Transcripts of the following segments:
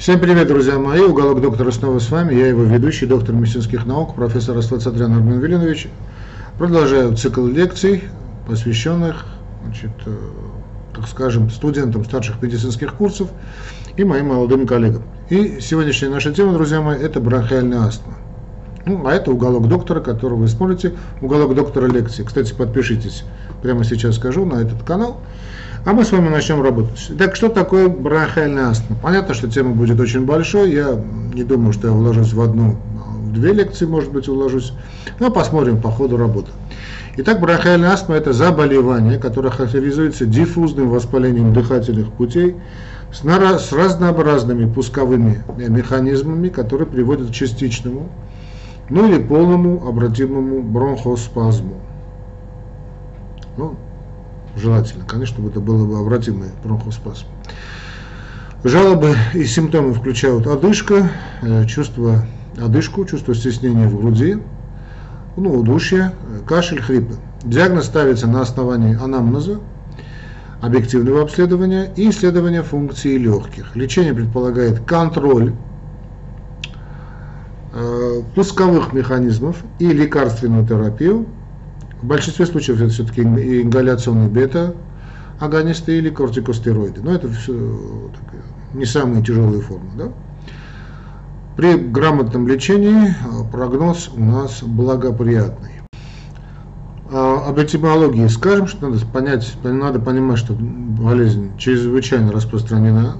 Всем привет, друзья мои! Уголок доктора снова с вами. Я его ведущий, доктор медицинских наук, профессор Аствацатрян Армен Вилинович. Продолжаю цикл лекций, посвященных, значит, э, так скажем, студентам старших медицинских курсов и моим молодым коллегам. И сегодняшняя наша тема, друзья мои, это бронхиальная астма. Ну, а это уголок доктора, который вы смотрите, уголок доктора лекции. Кстати, подпишитесь, прямо сейчас скажу, на этот канал. А мы с вами начнем работать. Так, что такое бронхиальная астма? Понятно, что тема будет очень большой. Я не думаю, что я уложусь в одну, в две лекции, может быть, уложусь. Но посмотрим по ходу работы. Итак, бронхиальная астма – это заболевание, которое характеризуется диффузным воспалением дыхательных путей с, с разнообразными пусковыми механизмами, которые приводят к частичному, ну или полному обратимому бронхоспазму. Ну, желательно, конечно, чтобы это было бы обратимый бронхоспазм. Жалобы и симптомы включают одышка, э, чувство одышку, чувство стеснения в груди, ну, удушье, кашель, хрипы. Диагноз ставится на основании анамнеза, объективного обследования и исследования функции легких. Лечение предполагает контроль э, пусковых механизмов и лекарственную терапию, в большинстве случаев это все-таки ингаляционные бета-агонисты или кортикостероиды. Но это все не самые тяжелые формы. Да? При грамотном лечении а, прогноз у нас благоприятный. А, об этимологии скажем, что надо понять, надо понимать, что болезнь чрезвычайно распространена.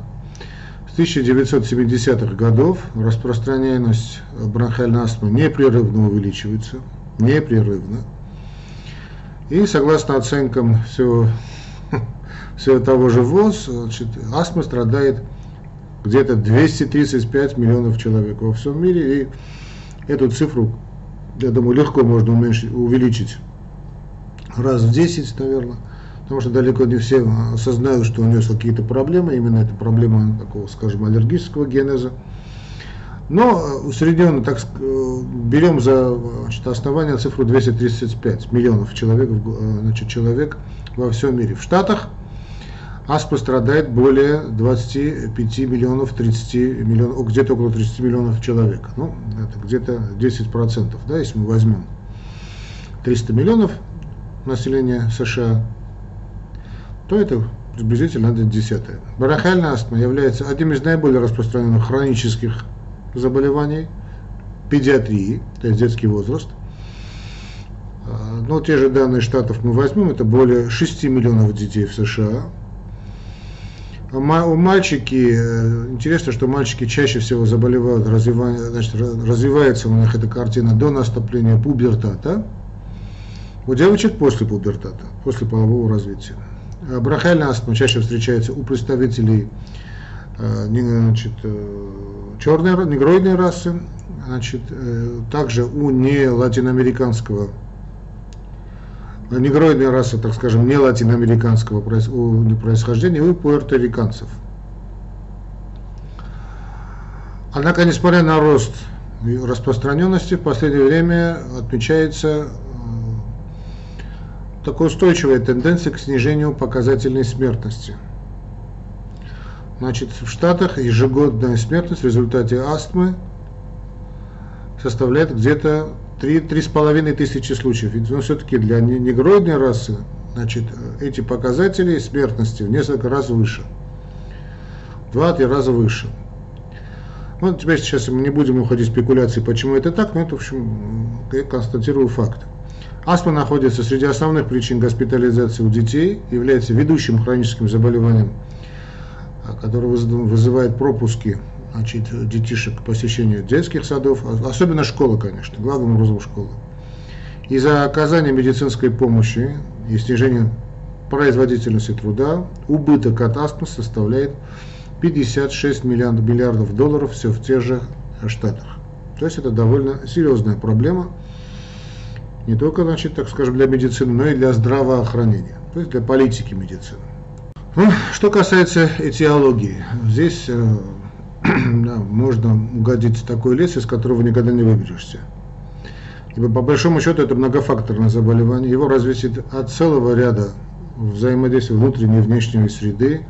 С 1970-х годов распространенность бронхиальной астмы непрерывно увеличивается, непрерывно. И согласно оценкам всего, всего того же ВОЗ, значит, астма страдает где-то 235 миллионов человек во всем мире. И эту цифру, я думаю, легко можно уменьшить, увеличить раз в 10, наверное. Потому что далеко не все осознают, что у нее какие-то проблемы. Именно это проблема такого, скажем, аллергического генеза. Но э, усредненно, так берем за значит, основание цифру 235 миллионов человек, э, значит, человек во всем мире. В Штатах астма страдает более 25 миллионов, 30 миллионов, где-то около 30 миллионов человек. Ну, это где-то 10 процентов, да, если мы возьмем 300 миллионов населения США, то это приблизительно 1 десятая. Барахальная астма является одним из наиболее распространенных хронических заболеваний, педиатрии, то есть детский возраст. А, но те же данные штатов мы возьмем, это более 6 миллионов детей в США. А у мальчики, э, интересно, что мальчики чаще всего заболевают, значит, развивается у них эта картина до наступления пубертата, у девочек после пубертата, после полового развития. А Брахальная астма чаще встречается у представителей значит, э, черной, негроидной расы, значит, э, также у не латиноамериканского, негроидной расы, так скажем, не латиноамериканского происхождения, у пуэрториканцев. Однако, несмотря на рост распространенности, в последнее время отмечается э, такая устойчивая тенденция к снижению показательной смертности – Значит, в Штатах ежегодная смертность в результате астмы составляет где-то 3-3,5 тысячи случаев. Ну, все-таки для негроидной расы значит, эти показатели смертности в несколько раз выше. Два-три раза выше. Ну, теперь сейчас мы не будем уходить в спекуляции, почему это так, но это, в общем, я констатирую факт. Астма находится среди основных причин госпитализации у детей, является ведущим хроническим заболеванием который вызывает пропуски значит, детишек к посещению детских садов, а, особенно школы, конечно, главным образом школы. Из-за оказания медицинской помощи и снижения производительности труда убыток от астмы составляет 56 миллиардов, миллиардов долларов все в тех же штатах. То есть это довольно серьезная проблема, не только, значит, так скажем, для медицины, но и для здравоохранения, то есть для политики медицины. Ну, что касается этиологии, здесь э, да, можно угодить в такой лес, из которого никогда не выберешься. Ибо по большому счету это многофакторное заболевание. Его развисит от целого ряда взаимодействия внутренней и внешней среды,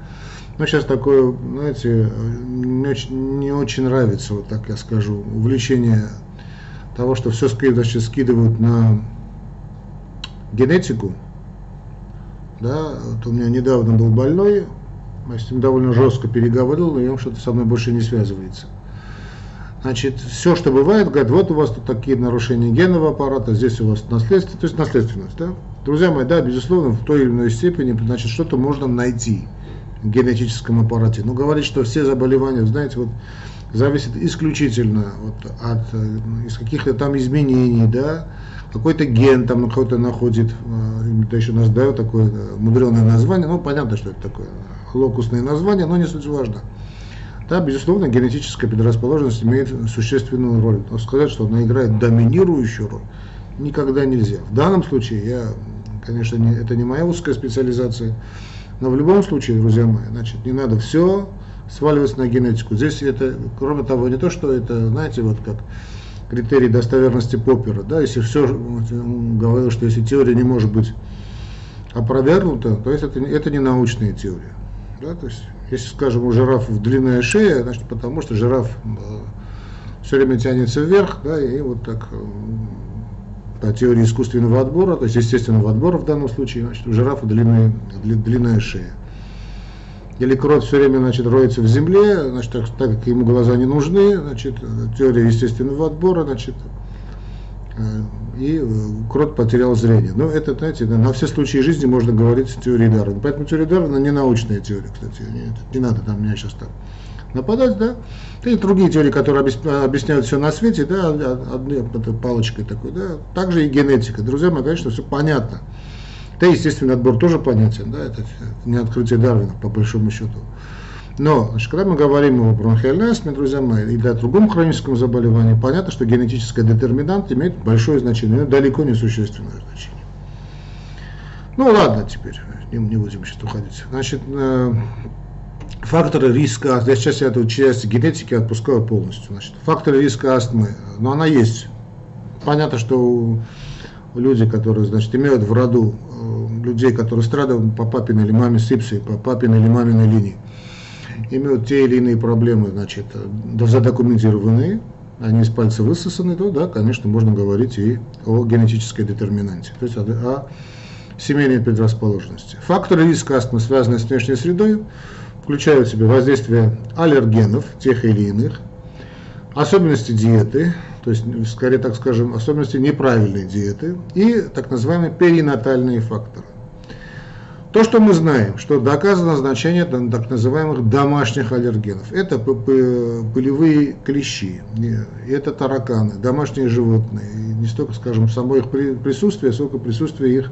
ну, сейчас такое, знаете, не очень, не очень нравится, вот так я скажу, увлечение того, что все значит, скидывают на генетику. Да, вот у меня недавно был больной, я с ним довольно жестко переговорил, но он что-то со мной больше не связывается. Значит, все, что бывает, говорят, вот у вас тут такие нарушения генного аппарата, здесь у вас наследство, то есть наследственность, да? Друзья мои, да, безусловно, в той или иной степени, значит, что-то можно найти генетическом аппарате. Но говорить, что все заболевания, знаете, вот зависит исключительно вот, от э, из каких-то там изменений, да, какой-то ген там какой-то находит, э, да еще нас дают такое э, мудреное название, ну понятно, что это такое локусное название, но не суть важно. Да, безусловно, генетическая предрасположенность имеет существенную роль. Но сказать, что она играет доминирующую роль, никогда нельзя. В данном случае, я, конечно, не, это не моя узкая специализация, но в любом случае, друзья мои, значит, не надо все сваливать на генетику. Здесь это, кроме того, не то, что это, знаете, вот как критерий достоверности Поппера, да, если все, говорил, что если теория не может быть опровергнута, то есть это, это не научная теория. Да, то есть, если, скажем, у жирафов длинная шея, значит, потому что жираф э, все время тянется вверх, да, и вот так э, по теории искусственного отбора, то есть естественного отбора в данном случае, значит, у жирафа длинная, длинная шея. Или крот все время значит, роется в земле, значит, так, так как ему глаза не нужны, значит, теория естественного отбора, значит, э, и э, крот потерял зрение. Но это, знаете, на все случаи жизни можно говорить о теории Дарвина. Поэтому теория Дарвина не научная теория, кстати. Не, не надо там меня сейчас так нападать, да. И другие теории, которые объясняют все на свете, да, одной палочкой такой, да. Также и генетика. Друзья мои, конечно, все понятно. Да, естественный отбор тоже понятен, да, это не открытие Дарвина, по большому счету. Но, значит, когда мы говорим о бронхиальной астме, друзья мои, или о другом хроническом заболевании, понятно, что генетический детерминант имеет большое значение, но далеко не существенное значение. Ну ладно, теперь не, не будем сейчас уходить. Значит, э, факторы риска, я сейчас я эту часть генетики отпускаю полностью. Значит, факторы риска астмы, но она есть. Понятно, что люди, которые, значит, имеют в роду э, людей, которые страдают по папиной или маме сипсой, по папиной или маминой линии, имеют те или иные проблемы, значит, задокументированные, они из пальца высосаны, то да, конечно, можно говорить и о генетической детерминанте, то есть о, о семейной предрасположенности. Факторы риска астмы, связанные с внешней средой, включают в себя воздействие аллергенов, тех или иных, особенности диеты, то есть, скорее так скажем, особенности неправильной диеты и так называемые перинатальные факторы. То, что мы знаем, что доказано значение так называемых домашних аллергенов. Это пылевые клещи, это тараканы, домашние животные. И не столько, скажем, само их присутствие, сколько присутствие их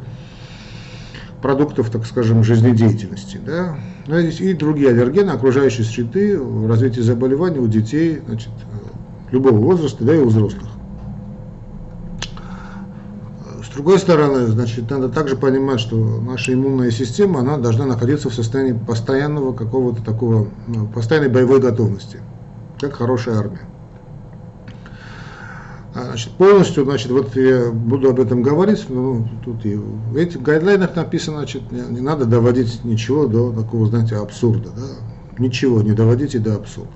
продуктов, так скажем, жизнедеятельности. Да? Ну, и другие аллергены, окружающие среды в развитии заболеваний у детей, значит, любого возраста, да и у взрослых. С другой стороны, значит, надо также понимать, что наша иммунная система, она должна находиться в состоянии постоянного какого-то такого, ну, постоянной боевой готовности, как хорошая армия. А, значит, полностью, значит, вот я буду об этом говорить, но тут и в этих гайдлайнах написано, значит, не, не надо доводить ничего до такого, знаете, абсурда, да? ничего не доводите до абсурда.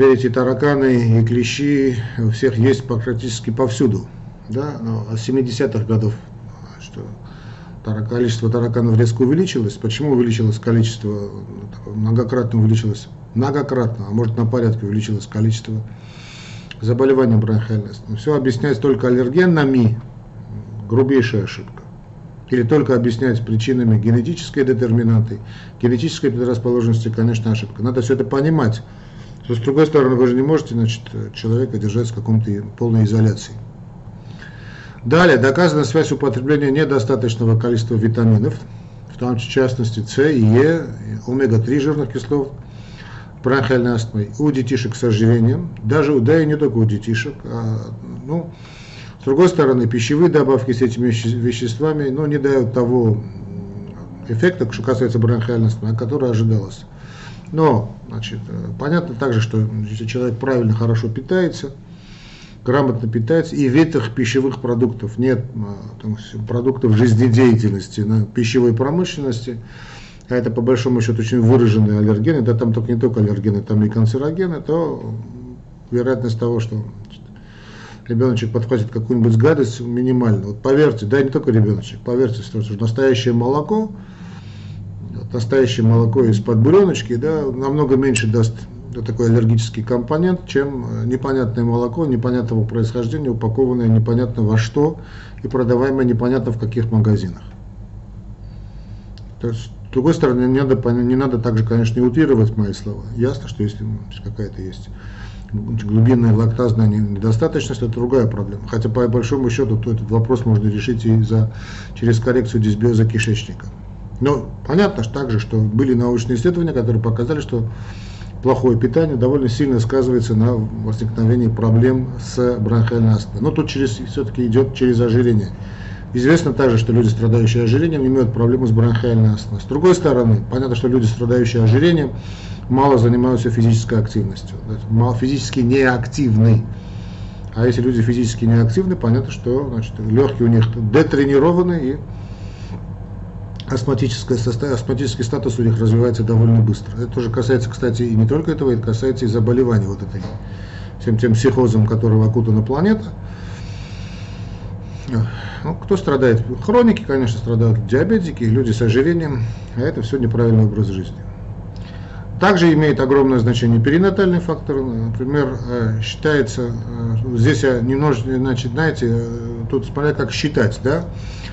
Теперь эти тараканы и клещи у всех есть практически повсюду. Да? Но с 70-х годов что количество тараканов резко увеличилось. Почему увеличилось количество? Многократно увеличилось, многократно, а может на порядке увеличилось количество заболеваний бронхиальной Все объяснять только аллергенами, грубейшая ошибка. Или только объяснять причинами генетической детерминанты, генетической предрасположенности, конечно, ошибка. Надо все это понимать. Но с другой стороны, вы же не можете значит, человека держать в каком-то полной изоляции. Далее, доказана связь употребления недостаточного количества витаминов, в том частности С и Е, омега-3 жирных кислот, бронхиальной астмой, у детишек с ожирением, даже, да и не только у детишек, а, ну, с другой стороны, пищевые добавки с этими веществами ну, не дают того эффекта, что касается бронхиальной астмы, который ожидалось. Но, значит, э, понятно также, что если человек правильно, хорошо питается, грамотно питается, и в этих пищевых продуктов нет а, там, продуктов жизнедеятельности, на пищевой промышленности, а это по большому счету очень выраженные аллергены, да там только не только аллергены, там и канцерогены, то вероятность того, что ребеночек подхватит какую-нибудь гадость минимальна. Вот поверьте, да не только ребеночек, поверьте, что настоящее молоко, настоящее молоко из-под буреночки, да, намного меньше даст такой аллергический компонент, чем э, непонятное молоко непонятного происхождения, упакованное непонятно во что и продаваемое непонятно в каких магазинах. То есть, с другой стороны, не надо, не надо также, конечно, не утрировать мои слова. Ясно, что если какая-то есть глубинная лактазная недостаточность, это другая проблема. Хотя по большому счету то этот вопрос можно решить и за, через коррекцию дисбиоза кишечника. Но понятно что также, что были научные исследования, которые показали, что плохое питание довольно сильно сказывается на возникновении проблем с бронхиальной астмой. Но тут через, все-таки идет через ожирение. Известно также, что люди, страдающие ожирением, имеют проблемы с бронхиальной астмой. С другой стороны, понятно, что люди, страдающие ожирением, мало занимаются физической активностью, мало физически неактивны. А если люди физически неактивны, понятно, что значит, легкие у них детренированы и астматическое астматический статус у них развивается довольно быстро. Это тоже касается, кстати, и не только этого, это касается и заболеваний вот этой, всем тем психозом, которого окутана планета. Ну, кто страдает? Хроники, конечно, страдают, диабетики, люди с ожирением, а это все неправильный образ жизни. Также имеет огромное значение перинатальный фактор. Например, э, считается, э, здесь я немножко, значит, знаете, э, тут смотря как считать, да,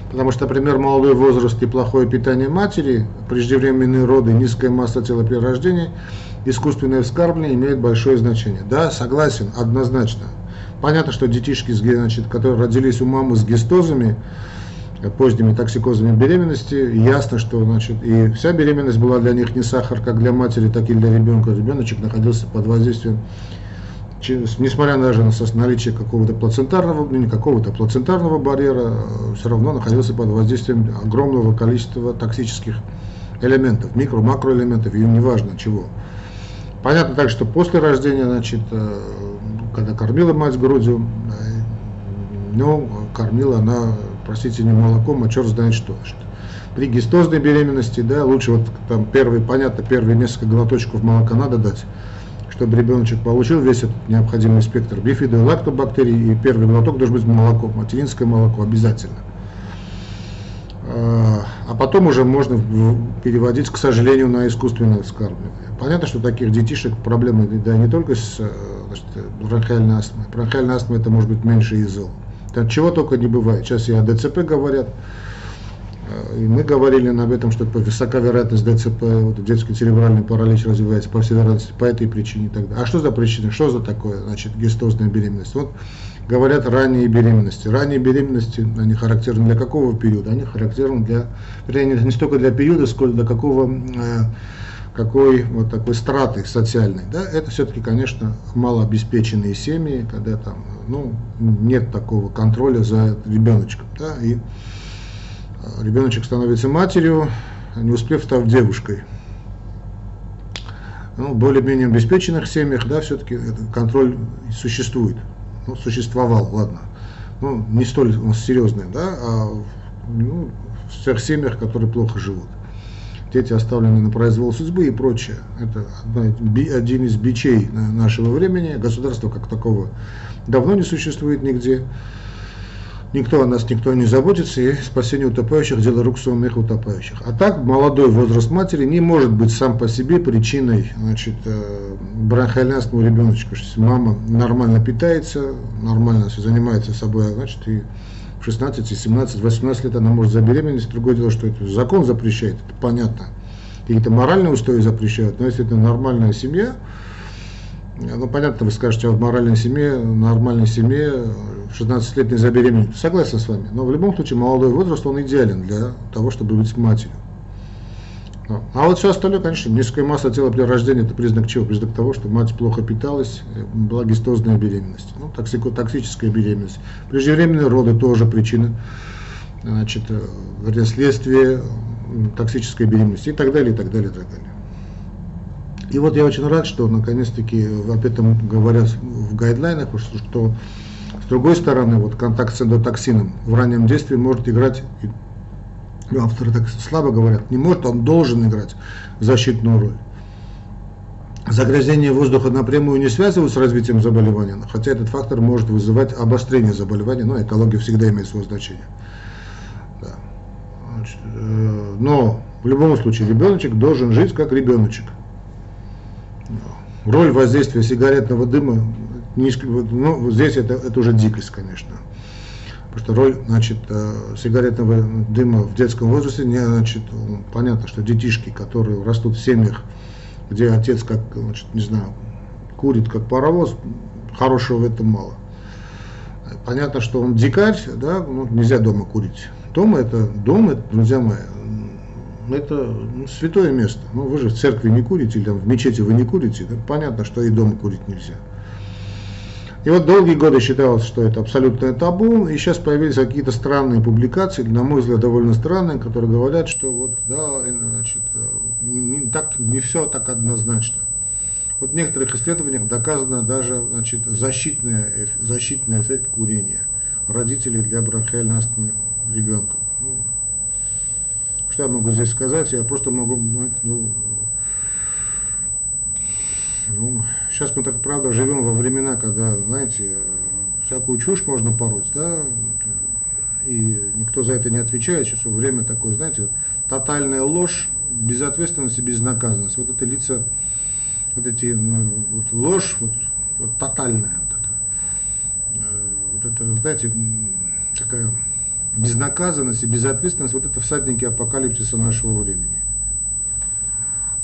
потому что, например, молодой возраст и плохое питание матери, преждевременные роды, низкая масса тела при рождении, искусственное вскармливание имеет большое значение. Да, согласен, однозначно. Понятно, что детишки, значит, которые родились у мамы с гистозами, поздними токсикозами беременности, ясно, что значит, и вся беременность была для них не сахар, как для матери, так и для ребенка. Ребеночек находился под воздействием, несмотря даже на наличие какого-то плацентарного, не какого-то плацентарного барьера, все равно находился под воздействием огромного количества токсических элементов, микро-макроэлементов, и неважно чего. Понятно так, что после рождения, значит, э, когда кормила мать грудью, э, ну, кормила она простите, не молоком, а черт знает что. При гистозной беременности, да, лучше вот там первый, понятно, первые несколько глоточков молока надо дать, чтобы ребеночек получил весь этот необходимый спектр бифидо и лактобактерий, и первый глоток должен быть молоко, материнское молоко обязательно. А, а потом уже можно переводить, к сожалению, на искусственное вскармливание. Понятно, что таких детишек проблемы да, не только с э, значит, бронхиальной астмой. Бронхиальная астма это может быть меньше ИЗЛ. Там чего только не бывает. Сейчас и о ДЦП говорят. Э, и мы говорили об этом, что высока вероятность ДЦП, вот детский церебральный паралич развивается по всей вероятности по этой причине далее. А что за причина? Что за такое, значит, гистозная беременность? Вот говорят ранние беременности. Ранние беременности, они характерны для какого периода? Они характерны для, вернее, не столько для периода, сколько для какого э, какой вот такой страты социальной, да, это все-таки, конечно, малообеспеченные семьи, когда там, ну, нет такого контроля за ребеночком, да, и ребеночек становится матерью, не успев став девушкой. Ну, в более-менее обеспеченных семьях, да, все-таки контроль существует, ну, существовал, ладно, ну, не столь серьезный, да, а ну, в тех семьях, которые плохо живут дети оставлены на произвол судьбы и прочее. Это один из бичей нашего времени. Государства как такого давно не существует нигде. Никто о нас, никто не заботится, и спасение утопающих – дело рук самих утопающих. А так, молодой возраст матери не может быть сам по себе причиной значит, э, бронхиальной астмы ребеночка. Мама нормально питается, нормально занимается собой, значит, и 16, 17, 18 лет она может забеременеть. Другое дело, что это закон запрещает, это понятно. Какие-то моральные устои запрещают, но если это нормальная семья, ну, понятно, вы скажете, а в моральной семье, нормальной семье 16 лет не забеременеть. Согласен с вами. Но в любом случае молодой возраст, он идеален для того, чтобы быть матерью. А вот все остальное, конечно, низкая масса тела при рождении это признак чего? Признак того, что мать плохо питалась, э, была гистозная беременность, ну, токсико токсическая беременность. Преждевременные роды тоже причина, значит, э, вернее, следствие токсической беременности и так далее, и так далее, и так далее. И вот я очень рад, что наконец-таки об этом говорят в гайдлайнах, что С другой стороны, вот контакт с эндотоксином в раннем действии может играть, авторы так слабо говорят, не может, он должен играть защитную роль. Загрязнение воздуха напрямую не связывают с развитием заболевания, хотя этот фактор может вызывать обострение заболевания, но экология всегда имеет свое значение. Да. Значит, э, но в любом случае ребеночек должен жить как ребеночек. Роль воздействия сигаретного дыма, ну, здесь это, это уже дикость, конечно. Потому что роль значит, э, сигаретного дыма в детском возрасте, не, значит, понятно, что детишки, которые растут в семьях, где отец, как, значит, не знаю, курит как паровоз, хорошего в этом мало. Понятно, что он дикарь, да, ну, нельзя дома курить. Дома это, дом, это, друзья мои, это ну, святое место. Ну, вы же в церкви не курите, или там, в мечети вы не курите, да? понятно, что и дома курить нельзя. И вот долгие годы считалось, что это абсолютное табу, и сейчас появились какие-то странные публикации, на мой взгляд, довольно странные, которые говорят, что вот, да, значит, не, так, не все так однозначно. Вот в некоторых исследованиях доказано даже значит, защитный, защитный эффект курения родителей для бронхиальной астмы ребенка. Ну, что я могу здесь сказать? Я просто могу, ну, ну, сейчас мы так, правда, живем во времена, когда, знаете, всякую чушь можно пороть, да, и никто за это не отвечает. Сейчас время такое, знаете, тотальная ложь, безответственность и безнаказанность. Вот это лица, вот эти, ну, вот ложь, вот, вот тотальная, вот это, э, вот это, знаете, такая безнаказанность и безответственность, вот это всадники апокалипсиса нашего времени.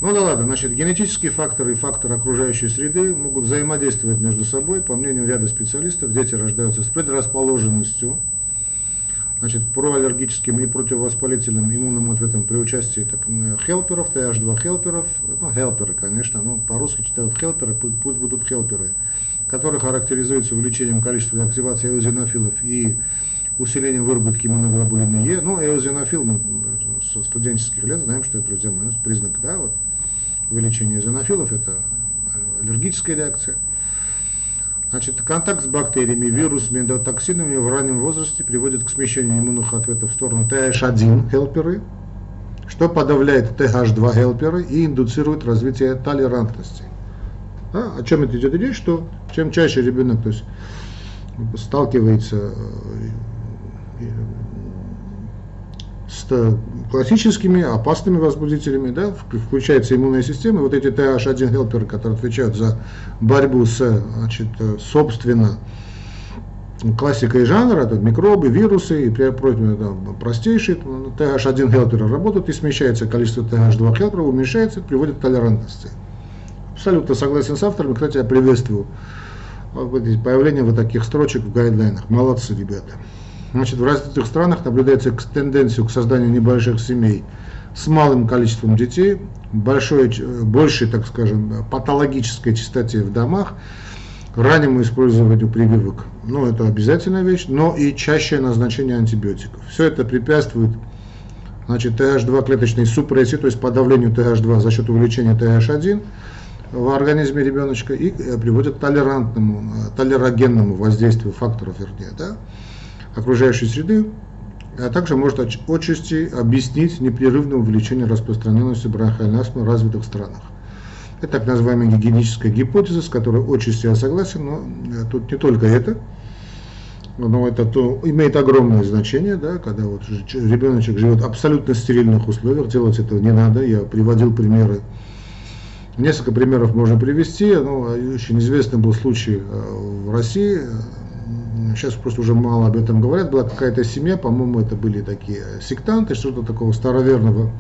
Ну да ладно, значит, генетические факторы и факторы окружающей среды могут взаимодействовать между собой. По мнению ряда специалистов, дети рождаются с предрасположенностью значит, проаллергическим и противовоспалительным иммунным ответом при участии так, хелперов, TH2 хелперов, ну, хелперы, конечно, ну, по-русски читают хелперы, пусть, будут хелперы, которые характеризуются увеличением количества активации эозинофилов и усилением выработки иммуноглобулина Е. Ну, эозинофил мы со студенческих лет знаем, что это, друзья мои, признак, да, вот, увеличения эозинофилов, это аллергическая реакция. Значит, контакт с бактериями, вирусами, эндотоксинами в раннем возрасте приводит к смещению иммунных ответов в сторону TH1 хелперы, что подавляет TH2 хелперы и индуцирует развитие толерантности. А, о чем это идет речь, что чем чаще ребенок то есть, сталкивается э, с классическими опасными возбудителями, да, включается иммунная система, и вот эти TH1 хелперы, которые отвечают за борьбу с, значит, собственно, классикой жанра, это микробы, вирусы и прочие там, простейшие TH1 хелперы работают и смещается количество TH2 хелперов, уменьшается, приводит к толерантности. Абсолютно согласен с авторами, кстати, я приветствую появление вот таких строчек в гайдлайнах. Молодцы, ребята. Значит, в развитых странах наблюдается тенденция к созданию небольших семей с малым количеством детей, большой, большей, так скажем, патологической частоте в домах, раннему использованию прививок, ну это обязательная вещь, но и чаще назначение антибиотиков. Все это препятствует значит, TH2 клеточной супрессии, то есть подавлению TH2 за счет увеличения TH1 в организме ребеночка и э, приводит к толерантному, э, толерогенному воздействию факторов, вернее, да, окружающей среды, а также может отчасти объяснить непрерывное увеличение распространенности бронхиальной астмы в развитых странах. Это так называемая гигиеническая гипотеза, с которой отчасти я согласен, но э, тут не только это, но это то, имеет огромное значение, да, когда вот ребеночек живет в абсолютно стерильных условиях, делать этого не надо. Я приводил примеры, несколько примеров можно привести, но очень известный был случай э, в России, сейчас просто уже мало об этом говорят, была какая-то семья, по-моему, это были такие сектанты, что-то такого староверного,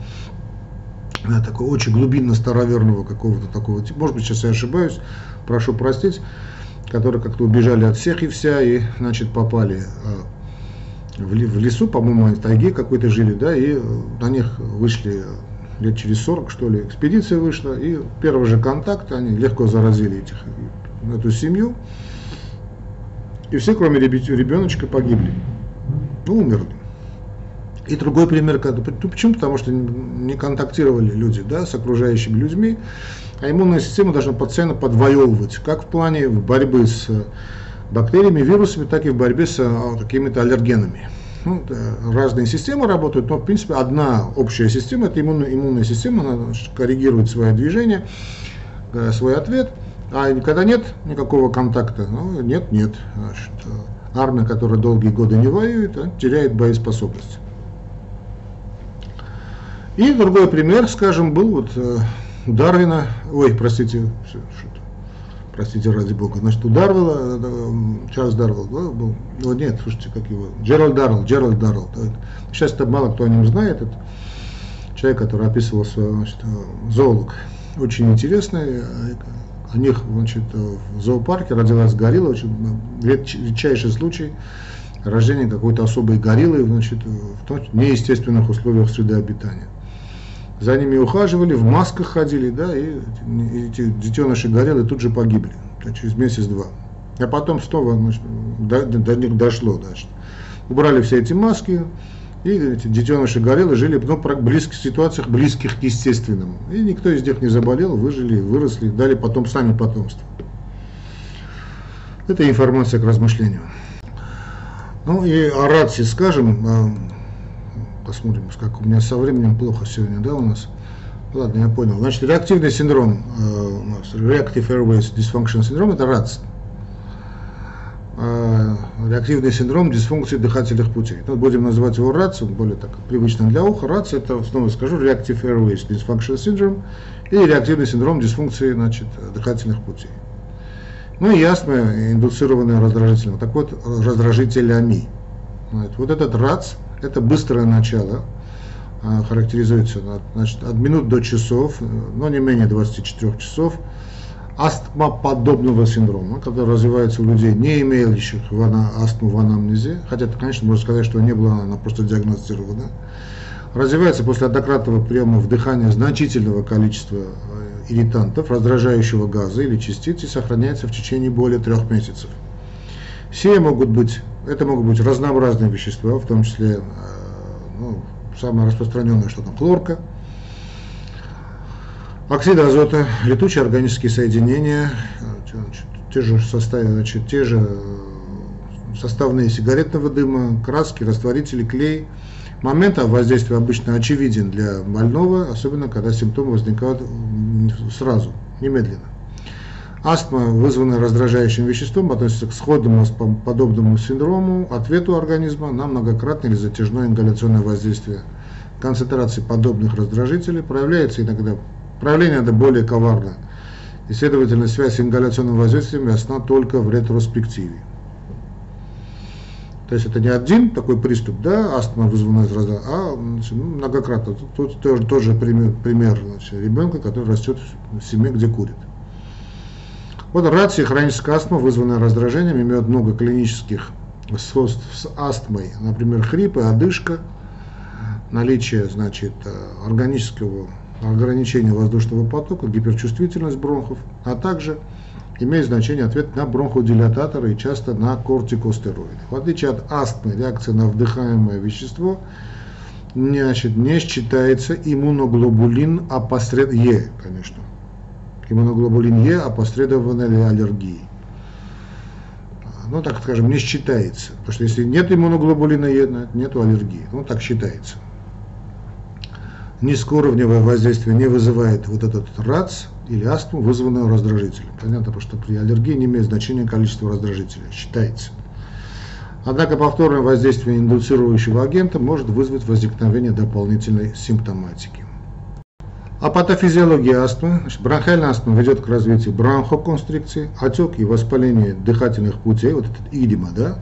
да, такого очень глубинно староверного какого-то такого типа, может быть, сейчас я ошибаюсь, прошу простить, которые как-то убежали от всех и вся, и, значит, попали а, в лесу, по-моему, они в тайге какой-то жили, да, и на них вышли лет через 40, что ли, экспедиция вышла, и первый же контакт, они легко заразили этих, эту семью, и все, кроме ребеночка, погибли. Ну, умерли. И другой пример, ну, почему? Потому что не контактировали люди да, с окружающими людьми, а иммунная система должна постоянно подвоевывать, как в плане борьбы с бактериями, вирусами, так и в борьбе с а, какими-то аллергенами. Ну, разные системы работают, но в принципе одна общая система, это иммунная, иммунная система, она значит, коррегирует свое движение, э, свой ответ. А когда нет никакого контакта, ну, нет, нет. Значит, э, армия, которая долгие годы не воюет, теряет боеспособность. И другой пример, скажем, был вот э, Дарвина, ой, простите, простите ради бога, значит, у Дарвелла, Чарльз Дарвелл, да, был, ну, нет, слушайте, как его, Джеральд Даррелл, Джеральд Даррелл, да, сейчас это мало кто о нем знает, это человек, который описывал свой, значит, зоолог, очень интересный, о них, значит, в зоопарке родилась горилла, очень редчайший случай рождения какой-то особой гориллы, значит, в том, неестественных условиях среды обитания за ними ухаживали, в масках ходили, да, и эти детеныши горелые тут же погибли, через месяц-два. А потом снова значит, до, до них дошло, значит. Убрали все эти маски, и эти детеныши горелые жили ну, в близких ситуациях, близких к естественному. И никто из них не заболел, выжили, выросли, дали потом сами потомство. Это информация к размышлению. Ну и о рации скажем, а, посмотрим, как у меня со временем плохо сегодня, да, у нас. Ладно, я понял. Значит, реактивный синдром, э, Reactive Airways Dysfunction Syndrome, это РАЦ. Э, реактивный синдром дисфункции дыхательных путей. Ну, будем называть его РАЦ, он более так привычно для уха. РАЦ это, снова скажу, Reactive Airways Dysfunction Syndrome и реактивный синдром дисфункции значит, дыхательных путей. Ну и астма, индуцированная раздражителем. Так вот, раздражителями. Вот этот РАЦ – это быстрое начало, а, характеризуется значит, от минут до часов, э, но не менее 24 часов, астмоподобного синдрома, который развивается у людей, не имеющих астму в анамнезе, хотя, конечно, можно сказать, что не было, она просто диагностирована, развивается после однократного приема вдыхания значительного количества э, ирритантов, раздражающего газа или частиц и сохраняется в течение более трех месяцев. Все могут быть это могут быть разнообразные вещества, в том числе, э, ну, самое распространенное, что там, хлорка, оксид азота, летучие органические соединения, значит, те же, составы, значит, те же э, составные сигаретного дыма, краски, растворители, клей. Момент воздействия обычно очевиден для больного, особенно когда симптомы возникают сразу, немедленно. Астма, вызванная раздражающим веществом, относится к сходному подобному синдрому, ответу организма на многократное или затяжное ингаляционное воздействие концентрации подобных раздражителей проявляется иногда, проявление это более коварно, и, следовательно, связь с ингаляционным воздействием ясна только в ретроспективе. То есть это не один такой приступ, да, астма вызванная раздражением, а значит, ну, многократно. Тут, тоже, тоже пример, пример значит, ребенка, который растет в семье, где курит. Вот рация хроническая астма, вызванная раздражением, имеет много клинических свойств с астмой, например, хрипы, одышка, наличие, значит, органического ограничения воздушного потока, гиперчувствительность бронхов, а также имеет значение ответ на бронходилататоры и часто на кортикостероиды. В отличие от астмы, реакция на вдыхаемое вещество значит, не считается иммуноглобулин опосред... Е, конечно, иммуноглобулин Е опосредованной аллергии. Ну, так скажем, не считается. Потому что если нет иммуноглобулина Е, нет аллергии. Ну, так считается. Низкоуровневое воздействие не вызывает вот этот РАЦ или астму, вызванную раздражителем. Понятно, потому что при аллергии не имеет значения количество раздражителя, считается. Однако повторное воздействие индуцирующего агента может вызвать возникновение дополнительной симптоматики. А патофизиология астмы, значит, бронхиальная астма ведет к развитию бронхоконстрикции, отек и воспаление дыхательных путей, вот этот идима, да,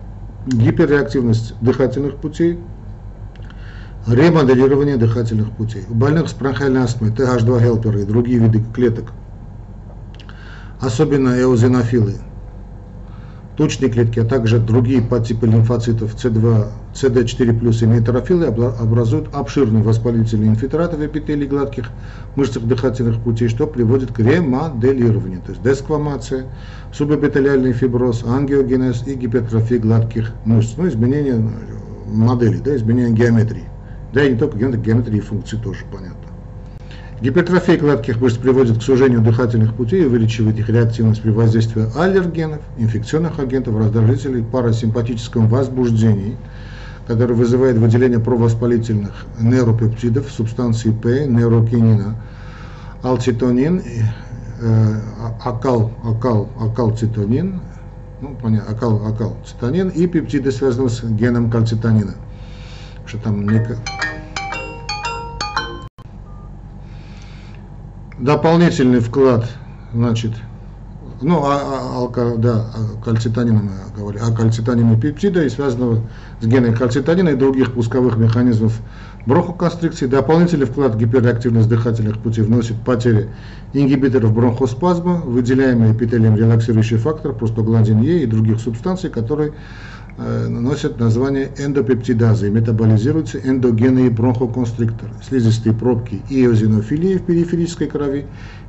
гиперреактивность дыхательных путей, ремоделирование дыхательных путей. У больных с бронхиальной астмой TH2 хелперы и другие виды клеток, особенно эозинофилы, тучные клетки, а также другие подтипы лимфоцитов C2, CD4+, и нейтрофилы образуют обширные воспалительные инфильтраты в эпителии гладких мышцах дыхательных путей, что приводит к ремоделированию, то есть десквамация, субэпителиальный фиброз, ангиогенез и гипертрофии гладких мышц, ну, изменение модели, да, изменение геометрии. Да, и не только геометрии, геометрии функций тоже понятно. Гипертрофия гладких мышц приводит к сужению дыхательных путей и увеличивает их реактивность при воздействии аллергенов, инфекционных агентов, раздражителей, парасимпатическом возбуждении, который вызывает выделение провоспалительных нейропептидов, субстанции П, нейрокинина, алцитонин, э, акал, акал, акалцитонин, ну, понятно, акал, акалцитонин и пептиды, связанные с геном кальцитонина. Что там дополнительный вклад, значит, ну, а, а, да, кальцитонина мы говорили, а кальцитонина пептида и связанного с геном кальцитонина и других пусковых механизмов бронхоконстрикции. Дополнительный вклад в гиперактивность дыхательных путей вносит потери ингибиторов бронхоспазма, выделяемый эпителием релаксирующий фактор, простагландин Е и других субстанций, которые Э, носят название эндопептидазы метаболизируются эндогенные бронхоконстрикторы. Слизистые пробки и эозинофилии в периферической крови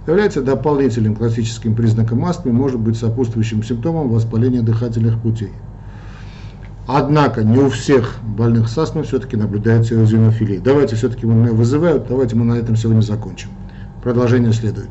является дополнительным классическим признаком астмы, может быть сопутствующим симптомом воспаления дыхательных путей. Однако не у всех больных с астмой все-таки наблюдается эозинофилия. Давайте все-таки меня вызывают, давайте мы на этом сегодня закончим. Продолжение следует.